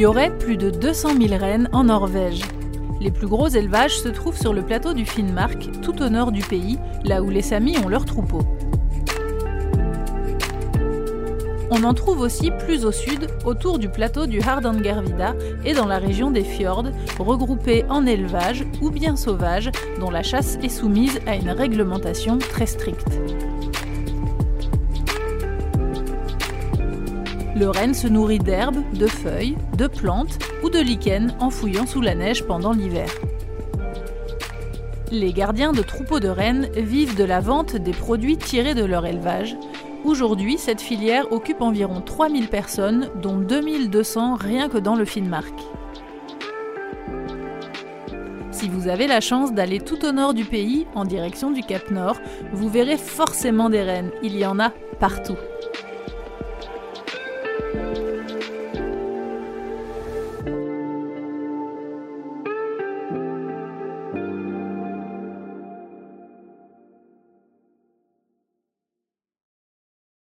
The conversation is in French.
y aurait plus de 200 000 rennes en Norvège. Les plus gros élevages se trouvent sur le plateau du Finnmark, tout au nord du pays, là où les Samis ont leurs troupeaux. On en trouve aussi plus au sud, autour du plateau du Hardangervidda et dans la région des fjords, regroupés en élevage ou bien sauvages, dont la chasse est soumise à une réglementation très stricte. Le renne se nourrit d'herbes, de feuilles, de plantes ou de lichens en fouillant sous la neige pendant l'hiver. Les gardiens de troupeaux de rennes vivent de la vente des produits tirés de leur élevage. Aujourd'hui, cette filière occupe environ 3000 personnes, dont 2200 rien que dans le Finnmark. Si vous avez la chance d'aller tout au nord du pays, en direction du Cap Nord, vous verrez forcément des rennes. Il y en a partout.